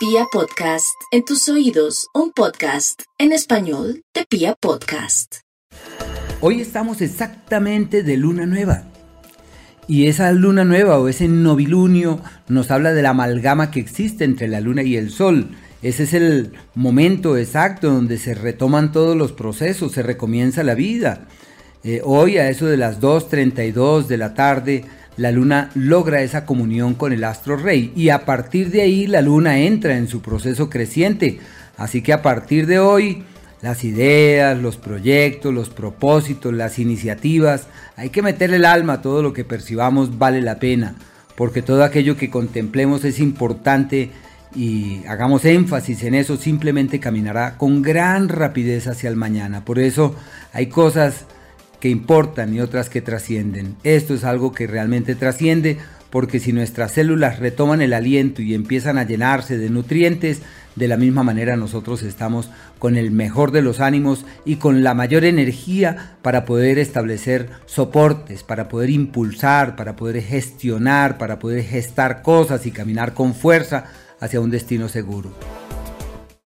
Pia Podcast, en tus oídos, un podcast en español de Pia Podcast. Hoy estamos exactamente de luna nueva. Y esa luna nueva o ese novilunio nos habla de la amalgama que existe entre la luna y el sol. Ese es el momento exacto donde se retoman todos los procesos, se recomienza la vida. Eh, hoy a eso de las 2.32 de la tarde, la luna logra esa comunión con el astro rey y a partir de ahí la luna entra en su proceso creciente. Así que a partir de hoy las ideas, los proyectos, los propósitos, las iniciativas, hay que meterle el alma a todo lo que percibamos vale la pena, porque todo aquello que contemplemos es importante y hagamos énfasis en eso, simplemente caminará con gran rapidez hacia el mañana. Por eso hay cosas que importan y otras que trascienden. Esto es algo que realmente trasciende porque si nuestras células retoman el aliento y empiezan a llenarse de nutrientes, de la misma manera nosotros estamos con el mejor de los ánimos y con la mayor energía para poder establecer soportes, para poder impulsar, para poder gestionar, para poder gestar cosas y caminar con fuerza hacia un destino seguro.